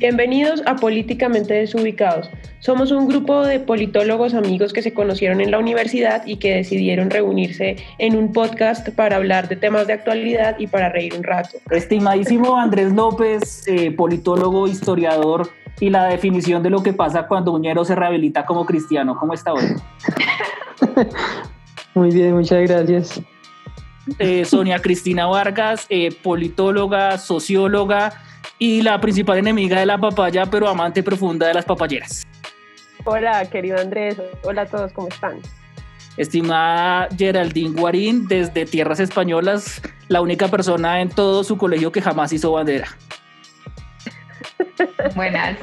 Bienvenidos a Políticamente Desubicados. Somos un grupo de politólogos amigos que se conocieron en la universidad y que decidieron reunirse en un podcast para hablar de temas de actualidad y para reír un rato. Estimadísimo Andrés López, eh, politólogo, historiador y la definición de lo que pasa cuando Uñero se rehabilita como cristiano. ¿Cómo está hoy? Muy bien, muchas gracias. Eh, Sonia Cristina Vargas, eh, politóloga, socióloga y la principal enemiga de la papaya, pero amante profunda de las papayeras. Hola, querido Andrés. Hola a todos, ¿cómo están? Estimada Geraldine Guarín, desde Tierras Españolas, la única persona en todo su colegio que jamás hizo bandera. Buenas,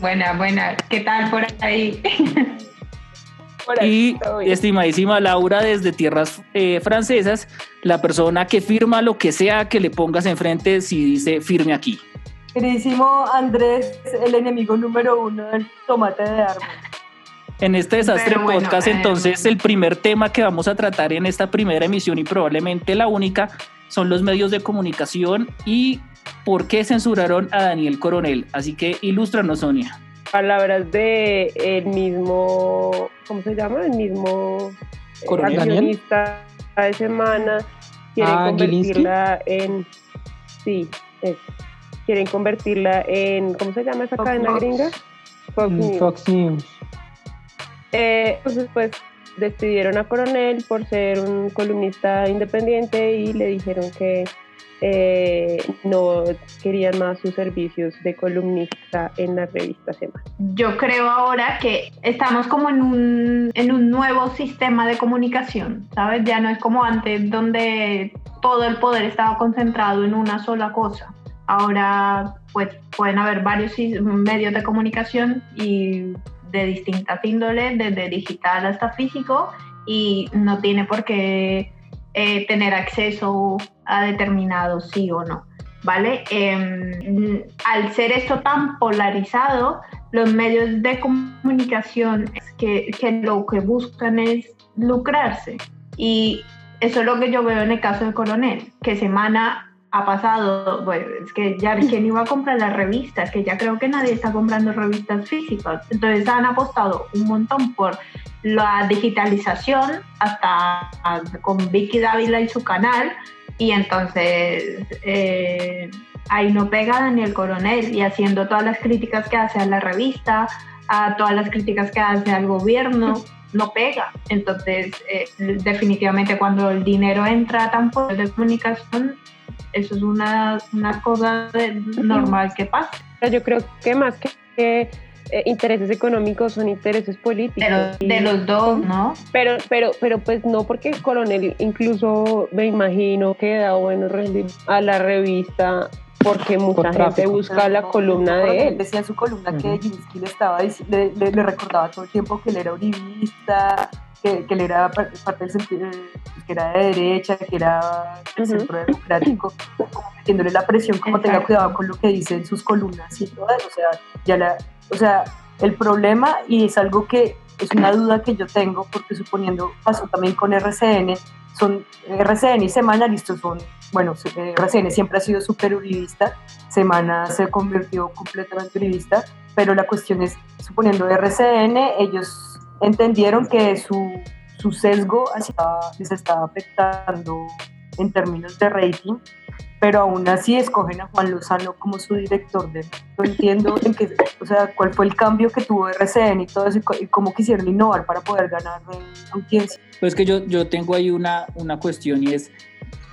buenas, buenas. ¿Qué tal por ahí? y estimadísima Laura desde tierras eh, francesas, la persona que firma lo que sea que le pongas enfrente si dice firme aquí. Queridísimo Andrés, el enemigo número uno del tomate de árbol. En este desastre podcast, eh, entonces, el primer tema que vamos a tratar en esta primera emisión y probablemente la única son los medios de comunicación y por qué censuraron a Daniel Coronel. Así que ilústranos, Sonia. Palabras de el mismo, ¿cómo se llama? El mismo eh, Coronel de semana. Quieren ah, convertirla en. Sí, quieren convertirla en, ¿cómo se llama esa cadena gringa? Fox News. Eh, entonces, pues despidieron a Coronel por ser un columnista independiente y le dijeron que eh, no querían más sus servicios de columnista en la revista Semana. Yo creo ahora que estamos como en un, en un nuevo sistema de comunicación, ¿sabes? Ya no es como antes donde todo el poder estaba concentrado en una sola cosa. Ahora pues pueden haber varios medios de comunicación y de distintas índoles, desde digital hasta físico, y no tiene por qué eh, tener acceso a determinados sí o no. ¿Vale? Em, al ser esto tan polarizado, los medios de comunicación que, que lo que buscan es lucrarse. Y eso es lo que yo veo en el caso de Coronel, que Semana ha pasado, bueno, es que ya quién iba a comprar las revistas, que ya creo que nadie está comprando revistas físicas. Entonces han apostado un montón por la digitalización, hasta con Vicky Dávila y su canal, y entonces eh, ahí no pega Daniel Coronel y haciendo todas las críticas que hace a la revista, a todas las críticas que hace al gobierno. no pega. Entonces, eh, definitivamente cuando el dinero entra tan por de comunicación, eso es una, una cosa normal que pasa. Yo creo que más que eh, intereses económicos son intereses políticos. de los dos, ¿no? Pero, pero, pero pues no, porque el coronel incluso me imagino que da buenos a la revista porque mucha gente busca la columna de él. Decía en su columna que Ginsky le, estaba, le, le, recordaba todo el tiempo que él era uribista, que, que él era parte del sentido, que era de derecha, que era del centro democrático, metiéndole la presión como tenga cuidado con lo que dice en sus columnas y todo O sea, ya la, o sea, el problema, y es algo que es una duda que yo tengo, porque suponiendo pasó también con RCN, son RCN y Semana, listo, son, bueno, RCN siempre ha sido súper uribista, Semana se convirtió completamente uribista, pero la cuestión es, suponiendo RCN, ellos entendieron que su, su sesgo les estaba afectando en términos de rating, pero aún así escogen a Juan Lozano como su director de... No entiendo en qué, o sea, cuál fue el cambio que tuvo RCN y todo eso y cómo quisieron innovar para poder ganar audiencia. Pues que yo, yo tengo ahí una, una cuestión y es,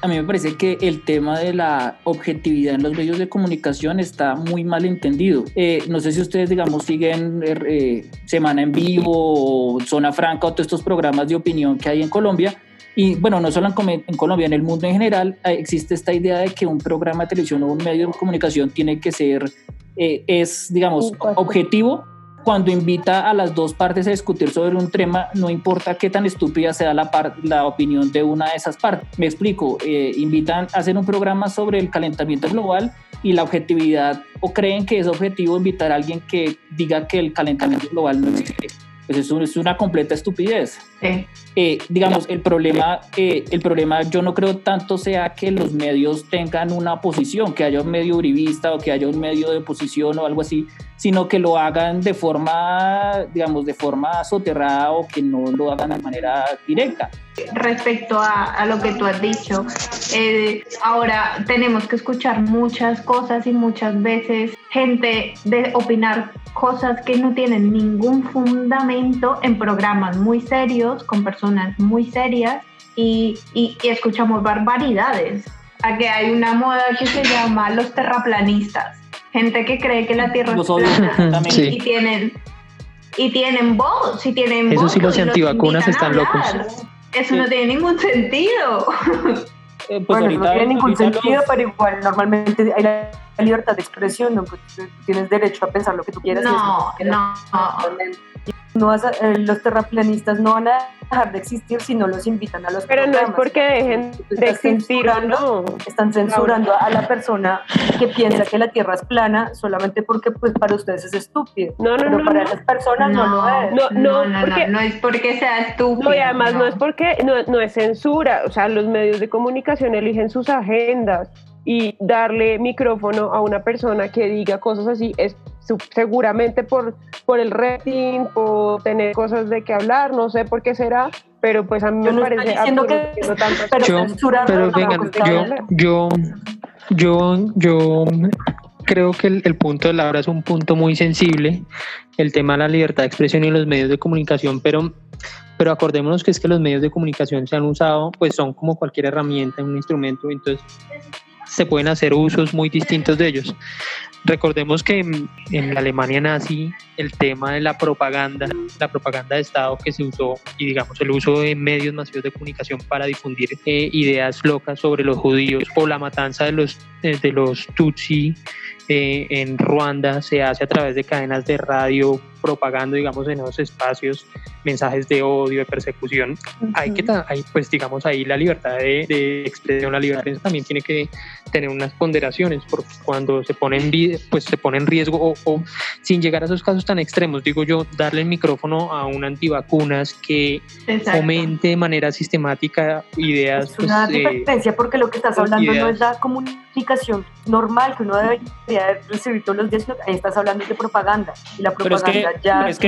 a mí me parece que el tema de la objetividad en los medios de comunicación está muy mal entendido. Eh, no sé si ustedes, digamos, siguen eh, eh, Semana en Vivo o Zona Franca o todos estos programas de opinión que hay en Colombia. Y bueno, no solo en, Colombia, en el mundo en general existe esta idea de que un programa de televisión o un medio de comunicación tiene que ser, es, digamos, objetivo cuando invita a las dos partes a discutir sobre un tema, no importa qué tan estúpida sea la, la opinión de una de esas partes. Me explico, eh, invitan a hacer un programa sobre el calentamiento global y la objetividad, o creen que es objetivo invitar a alguien que diga que el calentamiento global no existe. pues eso es una completa estupidez. Eh, digamos, el problema, eh, el problema yo no creo tanto sea que los medios tengan una posición, que haya un medio uribista o que haya un medio de oposición o algo así, sino que lo hagan de forma, digamos, de forma soterrada o que no lo hagan de manera directa. Respecto a, lo que tú has dicho, eh, ahora tenemos que escuchar muchas cosas y muchas veces gente de opinar cosas que no tienen ningún fundamento en programas muy serios, con personas muy serias y, y, escuchamos barbaridades. Aquí hay una moda que se llama los terraplanistas, gente que cree que la Tierra es plana y tienen y tienen voz, y tienen Eso sí los antivacunas están locos. Eso no tiene ningún sentido. Eh, pues bueno, no tiene ningún sentido, pero igual normalmente hay la libertad de expresión, ¿no? Pues, tienes derecho a pensar lo que tú quieras. No, no. no eh, los terraplanistas no van a dejar de existir si no los invitan a los Pero no es porque dejen de existir, no. Están censurando a la persona que piensa que la Tierra es plana solamente porque pues para ustedes es estúpido. No, no, Pero no, para las personas no, lo es. No, no, no, porque, no, es porque sea estúpido. No, y además no, es porque no, no es censura. O sea, los medios de comunicación eligen sus agendas y darle micrófono a una persona que diga cosas así es seguramente por, por el rating, por tener cosas de que hablar, no sé por qué será, pero pues a mí me parece absurdo que, no pero, yo, pero vengan, yo, yo, yo, yo creo que el, punto de Laura es un punto muy sensible, el tema de la libertad de expresión y los medios de comunicación, pero, pero acordémonos que es que los medios de comunicación se han usado, pues son como cualquier herramienta, un instrumento, entonces se pueden hacer usos muy distintos de ellos. Recordemos que en, la Alemania nazi el tema de la propaganda, la propaganda de Estado que se usó y digamos el uso de medios masivos de comunicación para difundir eh, ideas locas sobre los judíos o la matanza de los, eh, de los Tutsi eh, en Ruanda se hace a través de cadenas de radio propagando, digamos, en esos espacios mensajes de odio, de persecución. Hay que, hay, pues, digamos, ahí la libertad de, expresión, la libertad también tiene que tener unas ponderaciones, porque cuando se pone en, pues, se pone en riesgo o, sin llegar a esos casos tan extremos, digo yo, darle el micrófono a un antivacunas que fomente de manera sistemática ideas. Es una pues, diferencia porque lo que estás hablando no es la comunicación normal que uno debería recibir todos los días, ahí estás hablando de propaganda y la propaganda es que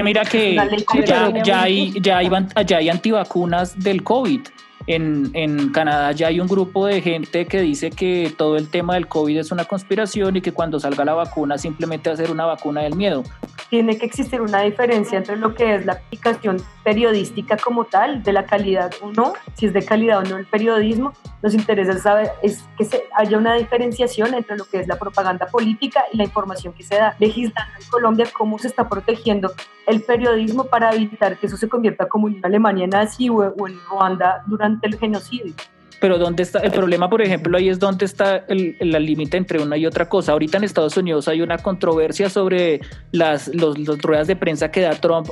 mira que ya, hay, ya, hay, ya hay antivacunas del COVID. En, en, Canadá ya hay un grupo de gente que dice que todo el tema del COVID es una conspiración y que cuando salga la vacuna simplemente va a ser una vacuna del miedo. Tiene que existir una diferencia entre lo que es la aplicación periodística como tal, de la calidad o no, si es de calidad o no el periodismo. Nos interesa saber es que se haya una diferenciación entre lo que es la propaganda política y la información que se da. Legislando en Colombia cómo se está protegiendo el periodismo para evitar que eso se convierta como en Alemania nazi o, o en Ruanda durante el genocidio pero ¿dónde está el problema? Por ejemplo, ahí es donde está el, límite entre una y otra cosa. Ahorita en Estados Unidos hay una controversia sobre las los, ruedas de prensa que da Trump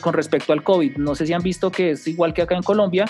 con respecto al COVID. No sé si han visto que es igual que acá en Colombia.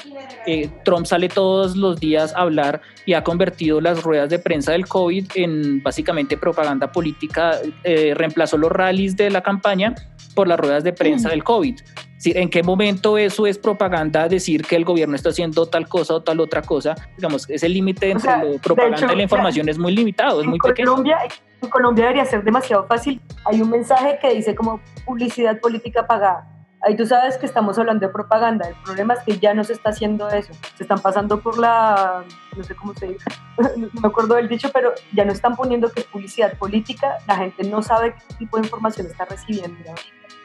Eh, Trump sale todos los días a hablar y ha convertido las ruedas de prensa del COVID en básicamente propaganda política. Eh, reemplazó los rallies de la campaña por las ruedas de prensa mm. del COVID. ¿En qué momento eso es propaganda decir que el gobierno está haciendo tal cosa o tal otra cosa? Digamos, ese límite entre la propaganda y la información es muy limitado, es muy Colombia, En Colombia debería ser demasiado fácil. Hay un mensaje que dice como publicidad política pagada. Ahí tú sabes que estamos hablando de propaganda. El problema es que ya no se está haciendo eso. Se están pasando por la, no sé cómo se dice, no me acuerdo del dicho, pero ya no están poniendo que es publicidad política. La gente no sabe qué tipo de información está recibiendo.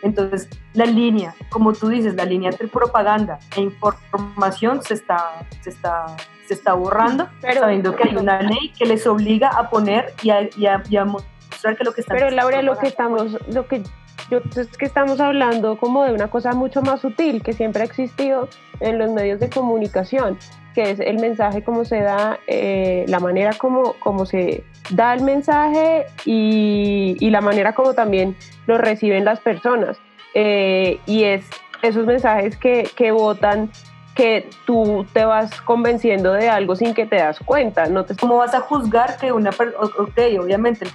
Entonces, la línea, como tú dices, la línea entre propaganda e información se está, se está, se está borrando, sabiendo que hay una ley que les obliga a poner y a, mostrar que lo que están Pero Laura, lo que estamos, lo que yo es que estamos hablando como de una cosa mucho más sutil que siempre ha existido en los medios de comunicación, que es el mensaje como se da, eh, la manera como, como se da el mensaje y, y, la manera como también lo reciben las personas. Eh, y es esos mensajes que, que votan que tú te vas convenciendo de algo sin que te das cuenta. ¿no? Te... ¿Cómo vas a juzgar que una persona, ok, obviamente el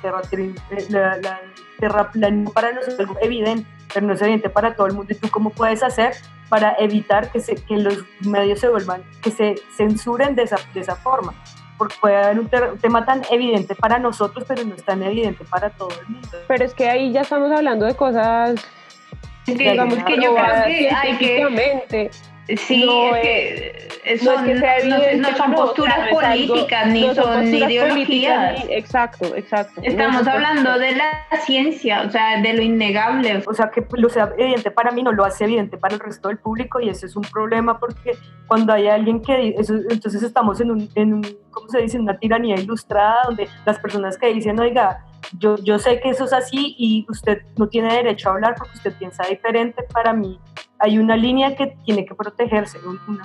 terraplanismo para nosotros es algo evidente, pero no es evidente para todo el mundo. ¿Y tú cómo puedes hacer para evitar que, se, que los medios se vuelvan, que se censuren de esa, de esa forma? porque puede haber un, tema tan evidente para nosotros, pero no es tan evidente para todo el mundo. Pero es que ahí ya estamos hablando de cosas, digamos que yo creo que hay que Sí, no, es que son, no, son posturas políticas ni son, ideologías. exacto, exacto. Estamos hablando de la ciencia, o sea, de lo innegable. O sea, que lo sea evidente para mí no lo hace evidente para el resto del público y ese es un problema porque cuando hay alguien que eso, entonces estamos en un, en un, ¿cómo se dice? Una tiranía ilustrada donde las personas que dicen, oiga, yo, yo sé que eso es así y usted no tiene derecho a hablar porque usted piensa diferente. Para mí hay una línea que tiene que protegerse,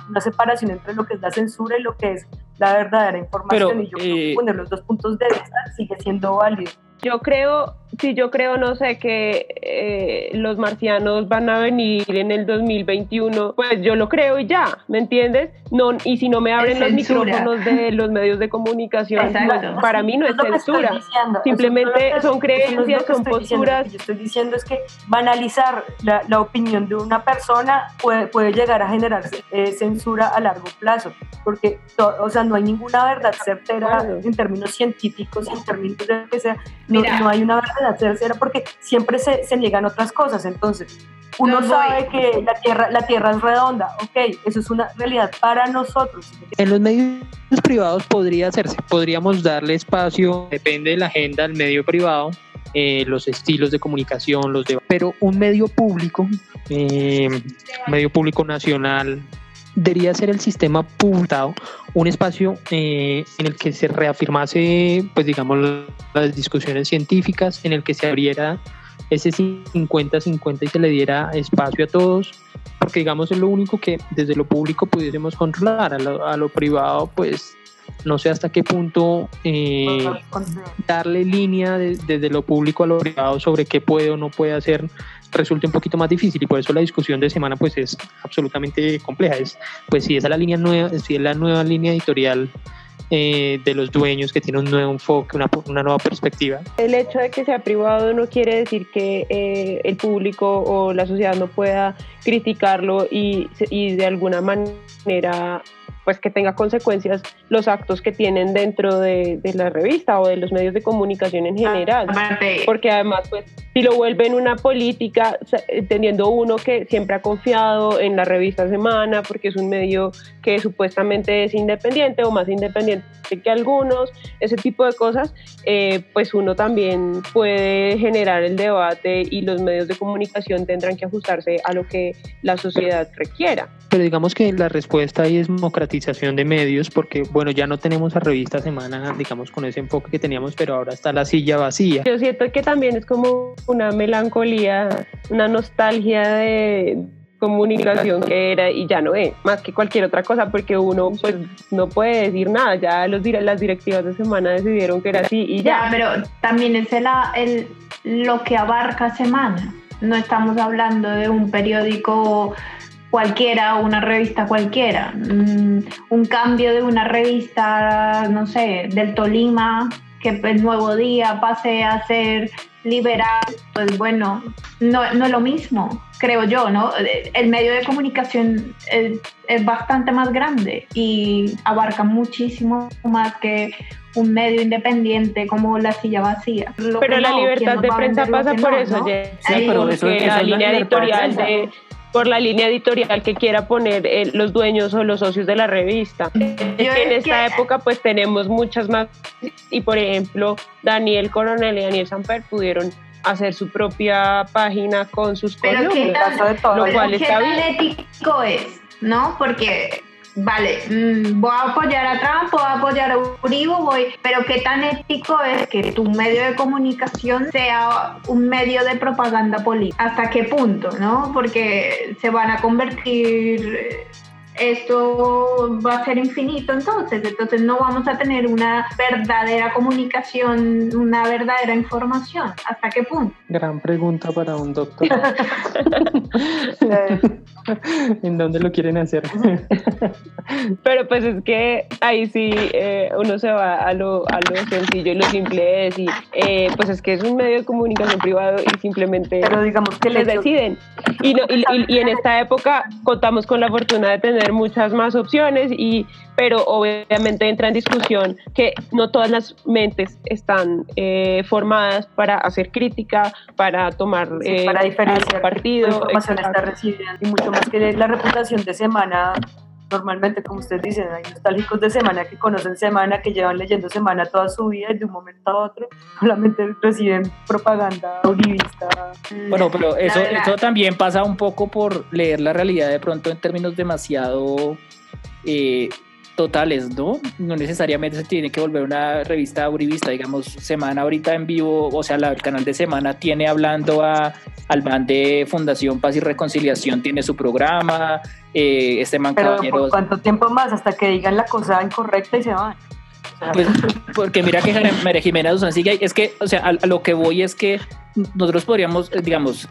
una, separación entre lo que es la censura y lo que es la verdadera información. y yo creo que eh, poner los dos puntos de vista sigue siendo válido. Yo creo, sí, yo creo, no sé, que eh, los marcianos van a venir en el 2021, pues yo lo creo y ya, ¿me entiendes? No, y si no me abren los micrófonos de los medios de comunicación, para mí no es, censura. Simplemente son creencias, son posturas. Lo que yo estoy diciendo es que banalizar la, la opinión de una persona puede, puede llegar a generar eh, censura a largo plazo, porque, o sea, no hay ninguna verdad certera en términos científicos, en términos de lo que sea no, hay una verdad tercera porque siempre se, se niegan otras cosas. Entonces, uno sabe que la tierra, la tierra es redonda, ok, eso es una realidad para nosotros. En los medios privados podría hacerse, podríamos darle espacio, depende de la agenda del medio privado, eh, los estilos de comunicación, los de... Pero un medio público, eh, medio público nacional, debería ser el sistema público un espacio eh, en el que se reafirmase, pues digamos, las discusiones científicas, en el que se abriera ese 50-50 y se le diera espacio a todos, porque digamos es lo único que desde lo público pudiésemos controlar, a lo, privado pues no sé hasta qué punto eh, darle línea desde lo público a lo privado sobre qué puede o no puede hacer resulta un poquito más difícil y por eso la discusión de semana pues es absolutamente compleja. Es, pues si es la línea nueva, si es la nueva línea editorial eh, de los dueños que tiene un nuevo enfoque, una, una, nueva perspectiva. El hecho de que sea privado no quiere decir que eh, el público o la sociedad no pueda criticarlo y, y de alguna manera pues que tenga consecuencias los actos que tienen dentro de, la revista o de los medios de comunicación en general. Porque además, pues, si lo vuelven una política, teniendo uno que siempre ha confiado en la revista Semana, porque es un medio que supuestamente es independiente o más independiente que algunos, ese tipo de cosas, eh, pues uno también puede generar el debate y los medios de comunicación tendrán que ajustarse a lo que la sociedad requiera. Pero digamos que la respuesta ahí es democrática de medios, porque bueno, ya no tenemos a revista semana, digamos, con ese enfoque que teníamos, pero ahora está la silla vacía. Yo siento que también es como una melancolía, una nostalgia de comunicación que era y ya no es, más que cualquier otra cosa, porque uno pues no puede decir nada, ya los, las directivas de semana decidieron que era así y ya. ya pero también es el, el, lo que abarca semana, no estamos hablando de un periódico cualquiera, una revista cualquiera. Mm, un cambio de una revista, no sé, del Tolima, que el nuevo día pase a ser liberal, pues bueno, no, no es lo mismo, creo yo, ¿no? El medio de comunicación es, es bastante más grande y abarca muchísimo más que un medio independiente como la silla vacía. pero la libertad de prensa pasa por eso, sí, pero eso, la línea editorial de por la línea editorial que quiera poner eh, los dueños o los socios de la revista. en esta época pues tenemos muchas más y por ejemplo Daniel Coronel y Daniel Samper pudieron hacer su propia página con sus columnas, lo cual está bien. ético es, ¿no? Porque vale, mm, voy a apoyar a Trump, voy a apoyar a Uribe, voy, pero qué tan ético es que tu medio de comunicación sea un medio de propaganda política, hasta qué punto, ¿no? Porque se van a convertir esto va a ser infinito entonces, entonces no vamos a tener una verdadera comunicación, una verdadera información. ¿Hasta qué punto? Gran pregunta para un doctor. ¿En dónde lo quieren hacer? Pero pues es que ahí sí eh, uno se va a lo, a lo sencillo y lo simple es y eh, pues es que es un medio de comunicación privado y simplemente Pero digamos que les deciden. Y, no, y, y en esta época contamos con la fortuna de tener muchas más opciones, y, pero obviamente entra en discusión que no todas las mentes están eh, formadas para hacer crítica, para tomar eh, para diferenciar partido. información está recibiendo y mucho más que la reputación de semana normalmente, como ustedes dicen, hay nostálgicos de semana que conocen semana, que llevan leyendo semana toda su vida y de un momento a otro solamente reciben propaganda uribista. Bueno, pero eso, eso también pasa un poco por leer la realidad de pronto en términos demasiado eh, totales, ¿no? No necesariamente se tiene que volver una revista uribista, digamos, Semana ahorita en vivo, o sea, el canal de Semana tiene hablando a, al man de Fundación Paz y Reconciliación, tiene su programa, eh, este man Pero ¿por cuánto tiempo más? Hasta que digan la cosa incorrecta y se van. Pues, porque mira que María Jimena Duzán sigue es que, o sea, a, lo que voy es que nosotros podríamos, eh, digamos,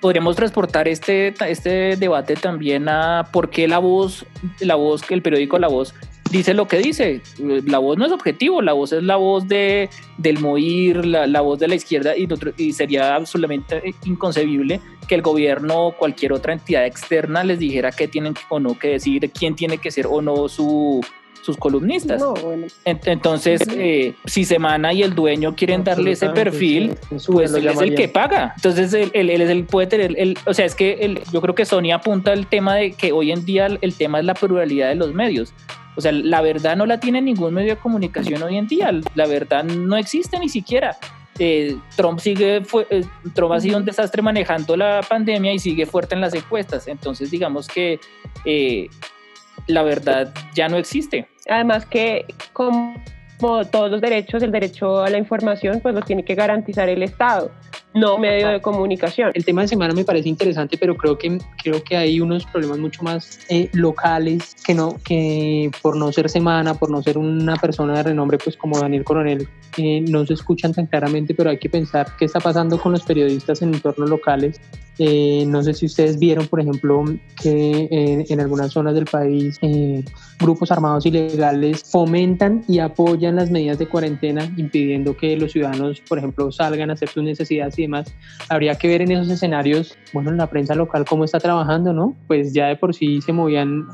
podríamos transportar este, este debate también a por qué la voz, la voz, el periódico La Voz dice lo que dice. La voz no es objetivo, la voz es la voz de, del MOIR, la, la voz de la izquierda y, y sería absolutamente inconcebible que el gobierno o cualquier otra entidad externa les dijera qué tienen o no que decir, quién tiene que ser o no su, sus columnistas. Entonces, eh, si Semana y el dueño quieren darle ese perfil, pues él es el que paga. Entonces, él, él, él puede tener, el, o sea, es que yo creo que Sonia apunta el tema de que hoy en día el tema es la pluralidad de los medios. O sea, la verdad no la tiene ningún medio de comunicación hoy en día. La verdad no existe ni siquiera. Eh, Trump sigue, fue, eh, Trump ha sido un desastre manejando la pandemia y sigue fuerte en las encuestas. Entonces, digamos que la verdad ya no existe. Además que como todos los derechos, el derecho a la información, pues lo tiene que garantizar el Estado no medio de comunicación. El tema de semana me parece interesante, pero creo que, creo que hay unos problemas mucho más eh, locales que, no, que por no ser semana, por no ser una persona de renombre, pues como Daniel Coronel, eh, no se escuchan tan claramente, pero hay que pensar qué está pasando con los periodistas en entornos locales. Eh, no sé si ustedes vieron, por ejemplo, que en algunas zonas del país grupos armados ilegales fomentan y apoyan las medidas de cuarentena, impidiendo que los ciudadanos, por ejemplo, salgan a hacer sus necesidades y demás. Habría que ver en esos escenarios, bueno, en la prensa local cómo está trabajando, ¿no? Pues ya de por sí se movían,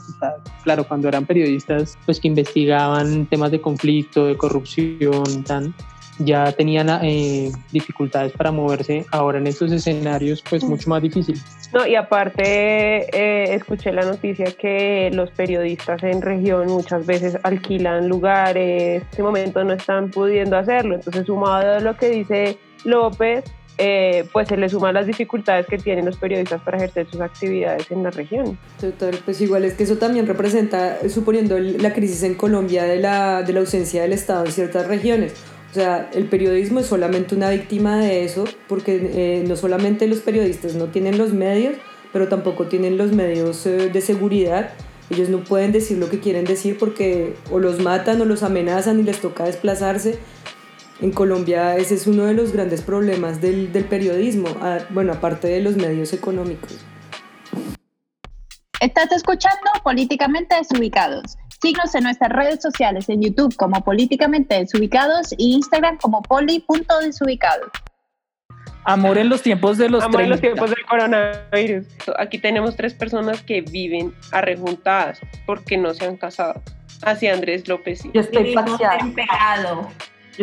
claro, cuando eran periodistas, pues que investigaban temas de conflicto, de corrupción, tan, ya tenían eh, dificultades para moverse, ahora en estos escenarios pues mucho más difícil. No, y aparte eh, escuché la noticia que los periodistas en región muchas veces alquilan lugares, en este momento no están pudiendo hacerlo, entonces sumado a lo que dice López, eh, pues se le suman las dificultades que tienen los periodistas para ejercer sus actividades en la región. Total, pues igual es que eso también representa, suponiendo la crisis en Colombia de la, de la ausencia del Estado en ciertas regiones. O sea, el periodismo es solamente una víctima de eso, porque eh, no solamente los periodistas no tienen los medios, pero tampoco tienen los medios eh, de seguridad. Ellos no pueden decir lo que quieren decir porque o los matan o los amenazan y les toca desplazarse en Colombia ese es uno de los grandes problemas del, del periodismo, bueno, aparte de los medios económicos. Estás escuchando Políticamente Desubicados. Síguenos en nuestras redes sociales, en YouTube como Políticamente Desubicados y Instagram como poli.desubicados. Amor en los tiempos de los Amor en los tiempos del coronavirus. Aquí tenemos tres personas que viven arrejuntadas porque no se han casado. Así Andrés López. Yo estoy pecado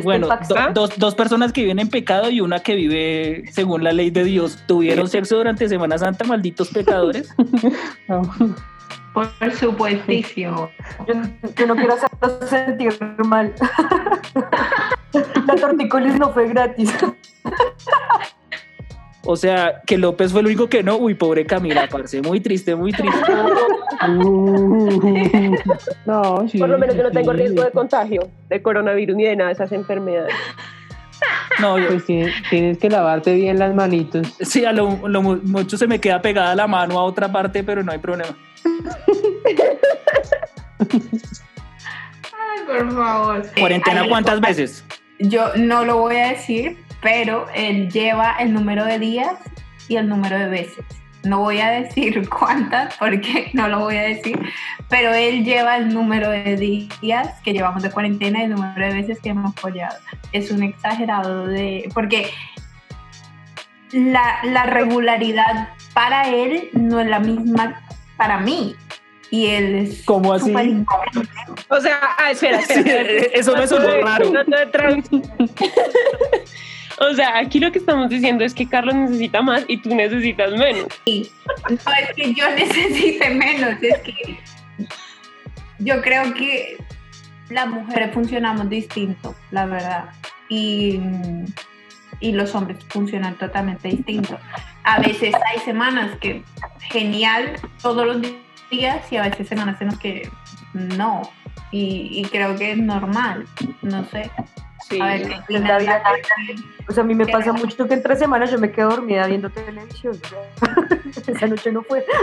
bueno, dos, dos, personas que viven en pecado y una que vive según la ley de Dios. ¿Tuvieron sexo durante Semana Santa, malditos pecadores? Por supuestísimo. Yo, yo, no quiero hacerlo sentir mal. la tortícolis no fue gratis. O sea, que López fue el único que no. Uy, pobre Camila, parce. Muy triste, muy triste. no, sí, Por lo menos yo no tengo riesgo de contagio de coronavirus ni de nada de esas enfermedades. No, yo... Pues tienes, que lavarte bien las manitos. Sí, a lo, mucho se me queda pegada la mano a otra parte, pero no hay problema. Ay, por favor. ¿Cuarentena cuántas veces? Yo no lo voy a decir, pero él lleva el número de días y el número de veces. No voy a decir cuántas porque no lo voy a decir, pero él lleva el número de días que llevamos de cuarentena y el número de veces que hemos follado. Es un exagerado de... porque la, la regularidad para él no es la misma para mí y él es ¿Cómo así? O sea, ah, espera, espera. eso me suena raro. o sea, aquí lo que estamos diciendo es que Carlos necesita más y tú necesitas menos. Sí. No es que yo necesite menos, es que yo creo que las mujeres funcionamos distinto, la verdad. Y, y los hombres funcionan totalmente distinto. A veces hay semanas que genial todos los días y a veces semanas en las que no. Y, creo que es normal, no sé. Sí, a ver, o sea, a mí me pasa mucho que entre semanas yo me quedo dormida viendo televisión. Esa noche no fue.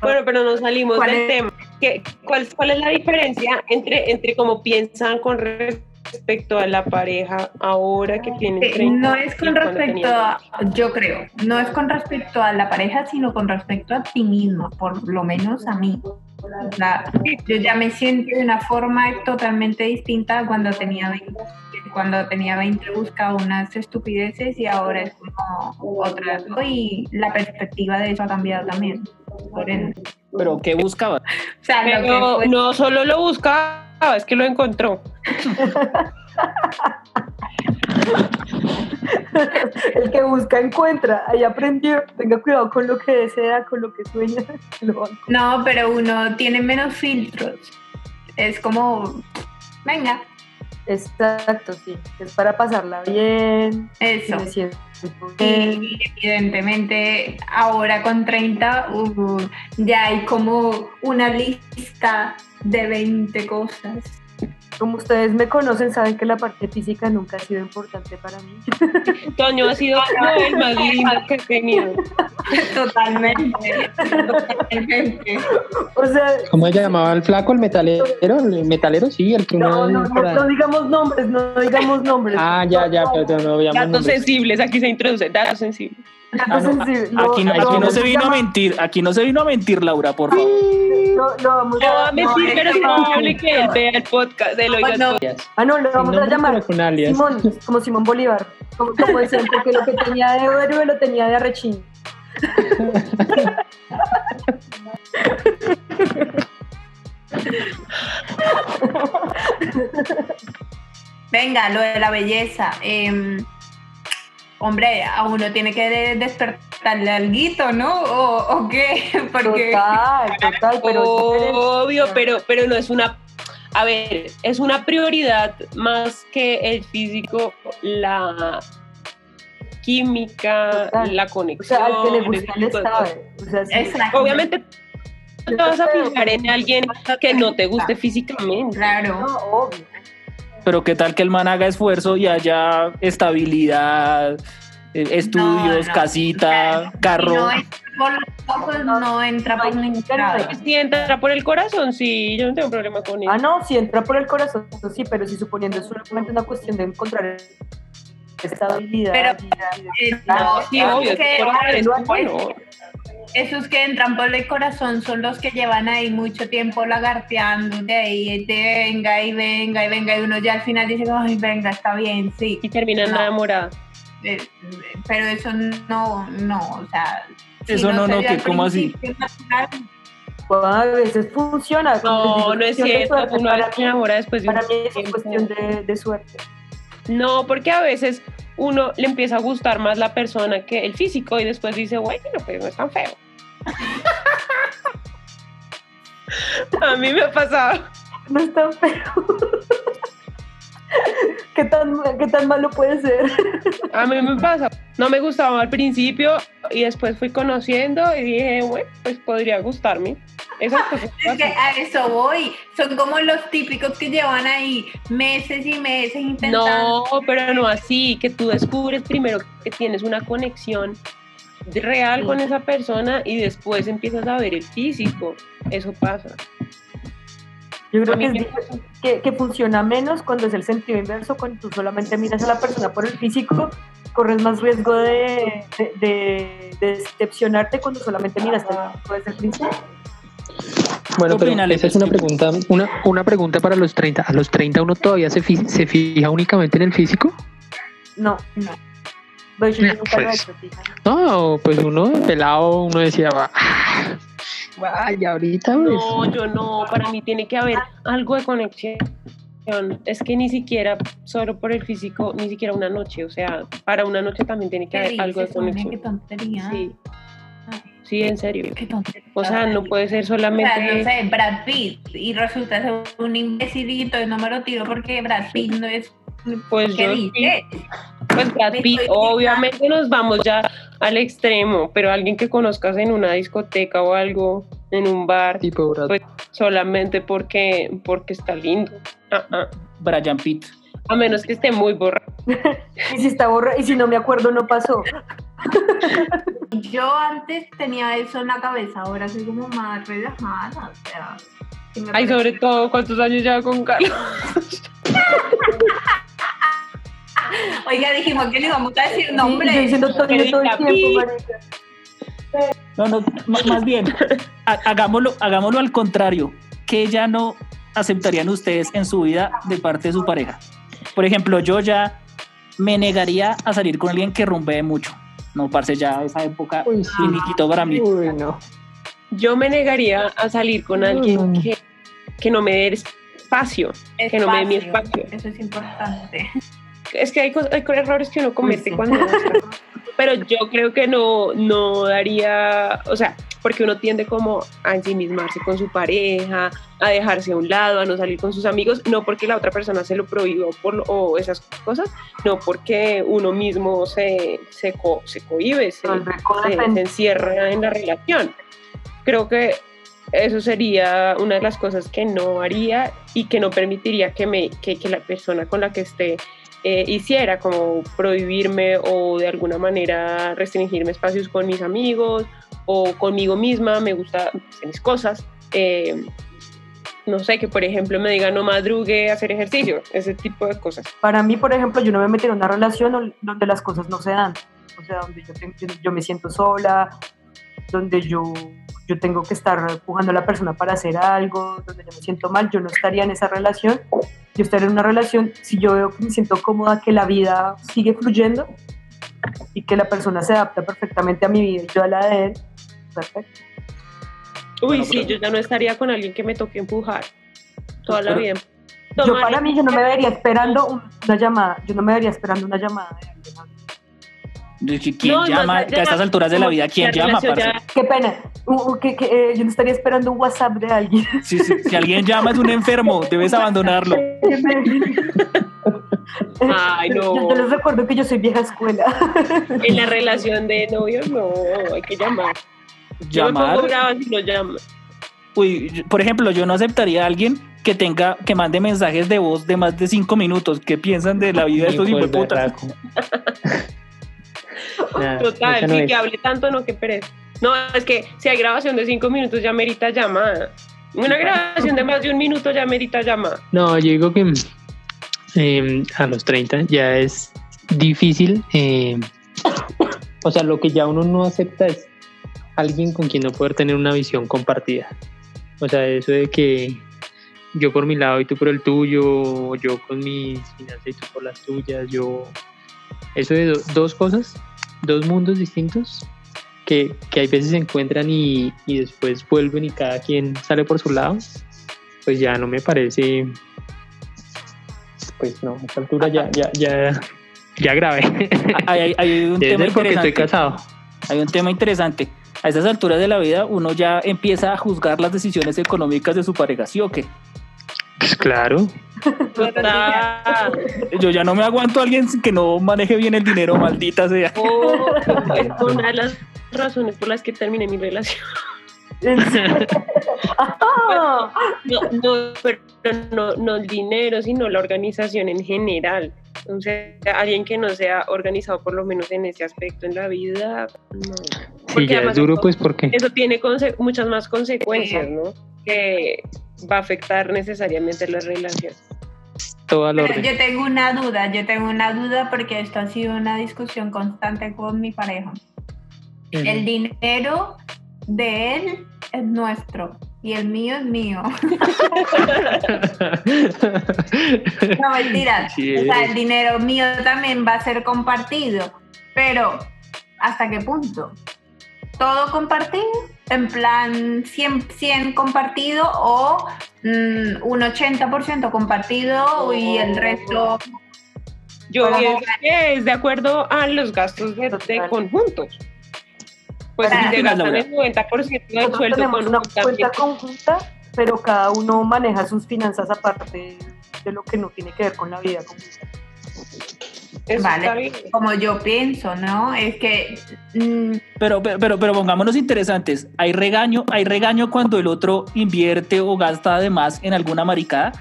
Bueno, pero no salimos del tema. ¿Qué, cuál, ¿Cuál es la diferencia entre, entre cómo piensan con respecto a la pareja ahora que tiene 30 No es con respecto a, yo creo, no es con respecto a la pareja, sino con respecto a ti mismo, por lo menos a mí. Yo ya me siento de una forma totalmente distinta cuando tenía 20. Cuando tenía 20 buscaba unas estupideces y ahora es como otra. Y la perspectiva de eso ha cambiado también. ¿Pero qué buscaba? O sea, no solo lo buscaba es que lo encontró. El que busca encuentra, ahí aprendió. Tenga cuidado con lo que desea, con lo que sueña. no, pero uno tiene menos filtros. Es como, venga. Exacto, sí. Es para pasarla bien. Eso. Y evidentemente ahora con 30 uh, ya hay como una lista de 20 cosas. Como ustedes me conocen, saben que la parte física nunca ha sido importante para mí. Toño ha sido el más lindo que he tenido. Totalmente. Totalmente. O sea, ¿Cómo se llamaba el flaco, el metalero? El metalero, sí, el que no. No, no, no, digamos nombres, no digamos nombres. Ah, ya, ya, pero no digamos Datos sensibles, aquí se introduce, datos sensibles. Ah, aquí, no, se vino a mentir, aquí no se vino a mentir, Laura, por favor. No, no, vamos a, mentir, pero es probable que él vea el podcast de lo Ah, no, lo vamos a llamar Simón, como Simón Bolívar, como, como decían, porque lo que tenía de héroe lo tenía de arrechín. Venga, lo de la belleza. Eh, hombre, a uno tiene que despertarle algo, ¿no? ¿O, qué? Porque... Total, total, pero... Obvio, pero, pero no es una... A ver, es una prioridad más que el físico, la química, la conexión. O sea, al que le gusta le sabe. O sea, Obviamente te vas a fijar en alguien que no te guste físicamente. Claro. No, obvio pero qué tal que el man haga esfuerzo y haya estabilidad, eh, estudios, casita, carro. No entra por los ojos, no entra por ningún Si entra por el corazón, sí, yo no tengo problema con eso. Ah, no, si entra por el corazón, sí, pero si suponiendo es solamente una cuestión de encontrar estabilidad. Pero, eh, no, sí, obvio, es bueno esos que entran por el corazón son los que llevan ahí mucho tiempo lagarteando de ahí, de venga y venga y venga, y uno ya al final dice, ay, venga, está bien, sí. Y terminan enamorados. Eh, pero eso no, no, o sea. eso no, no, que como así. Pues a veces funciona. No, no es cierto, uno se enamora después de Para mí es cuestión de, de suerte. No, porque a veces uno le empieza a gustar más la persona que el físico y después dice, bueno, pues no es tan feo. a mí me ha pasado. No es tan feo. ¿Qué tan, ¿Qué tan malo puede ser? A mí me pasa. No me gustaba al principio y después fui conociendo y dije, bueno, pues podría gustarme. Es que a eso voy. Son como los típicos que llevan ahí meses y meses intentando. No, pero no así, que tú descubres primero que tienes una conexión real con esa persona y después empiezas a ver el físico. Eso pasa. Yo creo que, que, funciona menos cuando es el sentido inverso, cuando tú solamente miras a la persona por el físico, corres más riesgo de, de, decepcionarte cuando solamente miras desde el principio. Bueno, pero esa es una pregunta, una, una pregunta para los 30. ¿A los 30 uno todavía se, se fija únicamente en el físico? No, no. Pues, no, pues uno pelado, uno decía, vaya, ahorita. No, yo no, para mí tiene que haber algo de conexión. Es que ni siquiera solo por el físico, ni siquiera una noche, o sea, para una noche también tiene que haber algo de conexión. Qué tontería. Sí. Sí, en serio. Qué. O sea, no puede ser solamente. O sea, no sé, Brad Pitt y resulta ser un imbecilito y no me lo tiro porque Brad Pitt no es. Pues ¿Qué dice? Pues Brad Pitt, obviamente nos vamos ya al extremo, pero alguien que conozcas en una discoteca o algo, en un bar, tipo pues solamente porque, porque está lindo. Ah, ah. Brian Pitt. A menos que esté muy borrado. y si está borrado, y si no me acuerdo, no pasó. Yo antes tenía eso en la cabeza, ahora soy como más relajada. O sea, Ay, sobre todo, ¿cuántos años lleva con Carlos? Oiga, dijimos que le íbamos a decir nombre. Sí, diciendo todo, el tiempo, No, no, más bien, hagámoslo, hagámoslo al contrario. ¿Qué ya no aceptarían ustedes en su vida de parte de su pareja? Por ejemplo, yo ya me negaría a salir con alguien que rumbee mucho. No, parce, ya esa época Uy, para mí. Uy, no. Yo me negaría a salir con alguien que, que no me dé espacio, que no me dé mi espacio. Eso es importante. Es que hay, hay errores que uno comete cuando... pero yo creo que no, no daría, o sea, porque uno tiende como a ensimismarse con su pareja, a dejarse a un lado, a no salir con sus amigos, no porque la otra persona se lo prohibió por o esas cosas, no porque uno mismo se, se, se cohibe, se, encierra en la relación. Creo que eso sería una de las cosas que no haría y que no permitiría que, me, que, que la persona con la que esté eh, hiciera, como prohibirme o de alguna manera restringirme espacios con mis amigos o conmigo misma, me gusta hacer mis cosas. Eh, no sé, que por ejemplo me diga no madrugue hacer ejercicio, ese tipo de cosas. Para mí, por ejemplo, yo no me metí en una relación donde las cosas no se dan, o sea, donde yo me siento sola, donde yo, yo tengo que estar empujando a la persona para hacer algo, donde yo me siento mal, yo no estaría en esa relación. Yo estaría en una relación si yo veo que me siento cómoda, que la vida sigue fluyendo y que la persona se adapta perfectamente a mi vida y yo a la de él. Perfecto. Uy, sí, yo ya no estaría con alguien que me toque empujar toda la vida. yo para mí, yo no me vería esperando una llamada, yo no me vería esperando una llamada de ¿Quién llama? a estas alturas de la vida, ¿quién llama? Qué pena. que, eh, yo no estaría esperando un WhatsApp de alguien. Sí, si alguien llama es un enfermo, debes abandonarlo. Ay, no. Yo, les recuerdo que yo soy vieja escuela. En la relación de novios, no, hay que llamar. ¿Llamar? Yo si no llama. Uy, por ejemplo, yo no aceptaría a alguien que tenga, que mande mensajes de voz de más de cinco minutos. ¿Qué piensan de la vida de estos hijueputas? Total, sí, que hable tanto, no que pereza. No, es que si hay grabación de cinco minutos ya merita llamada. Una grabación de más de un minuto ya merita llamada. No, yo digo que em, a los 30 ya es difícil. Em, o sea, lo que ya uno no acepta es alguien con quien no poder tener una visión compartida. O sea, eso de que yo por mi lado y tú por el tuyo, yo con mis finanzas y tú por las tuyas, yo... Eso de dos cosas dos mundos distintos que, que, hay veces se encuentran y, y, después vuelven y cada quien sale por su lado, pues ya no me parece, pues no, a esta altura ya, ya, ya, ya grave. Hay, hay un tema porque estoy casado. Hay un tema interesante. A esas alturas de la vida uno ya empieza a juzgar las decisiones económicas de su pareja, ¿sí o qué? Pues claro. Yo ya no me aguanto a alguien que no maneje bien el dinero, maldita sea. Oh, es una de las razones por las que terminé mi relación. no, no, pero no, no el dinero, sino la organización en general. O sea, alguien que no sea organizado por lo menos en ese aspecto en la vida, no. Sí, ya es duro, pues porque... Eso tiene muchas más consecuencias, ¿no? Que va a afectar necesariamente la relación. Todo Yo tengo una duda, yo tengo una duda porque esto ha sido una discusión constante con mi pareja. El dinero de él es nuestro y el mío es mío. no, mentira. o sea, el dinero mío también va a ser compartido, pero ¿hasta qué punto? ¿Todo compartido? En plan 100, compartido o mm, un 80% compartido y el resto... Yo pienso que es de acuerdo a los gastos de, de conjuntos. Pues si se gastan el 90% del sueldo tenemos una cuenta conjunta, pero cada uno maneja sus finanzas aparte de lo que no tiene que ver con la vida conjunta. Vale, como yo pienso, ¿no? Es que... Mm, pero, pero, pero, pero, pongámonos interesantes. ¿Hay regaño, ¿Hay regaño cuando el otro invierte o gasta además en alguna maricada?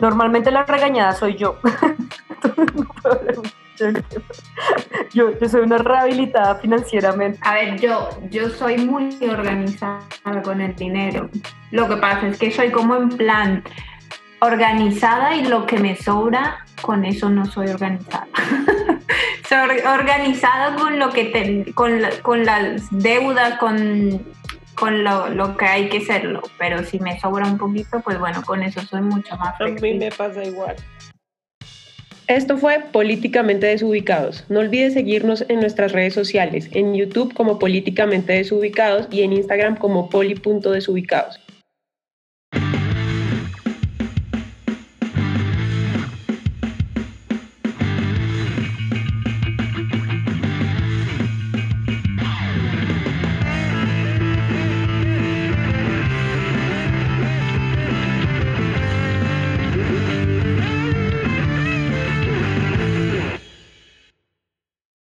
Normalmente la regañada soy yo. yo, yo soy una rehabilitada financieramente. A ver, yo, yo soy muy organizada con el dinero. Lo que pasa es que soy como en plan organizada y lo que me sobra, con eso no soy organizada. soy organizada con lo que con, con las deudas, con, con lo, lo, que hay que serlo. Pero si me sobra un poquito, pues bueno, con eso soy mucho más flexible. A mí me pasa igual. Esto fue Políticamente Desubicados. No olvides seguirnos en nuestras redes sociales, en YouTube como Políticamente Desubicados y en Instagram como poli.desubicados.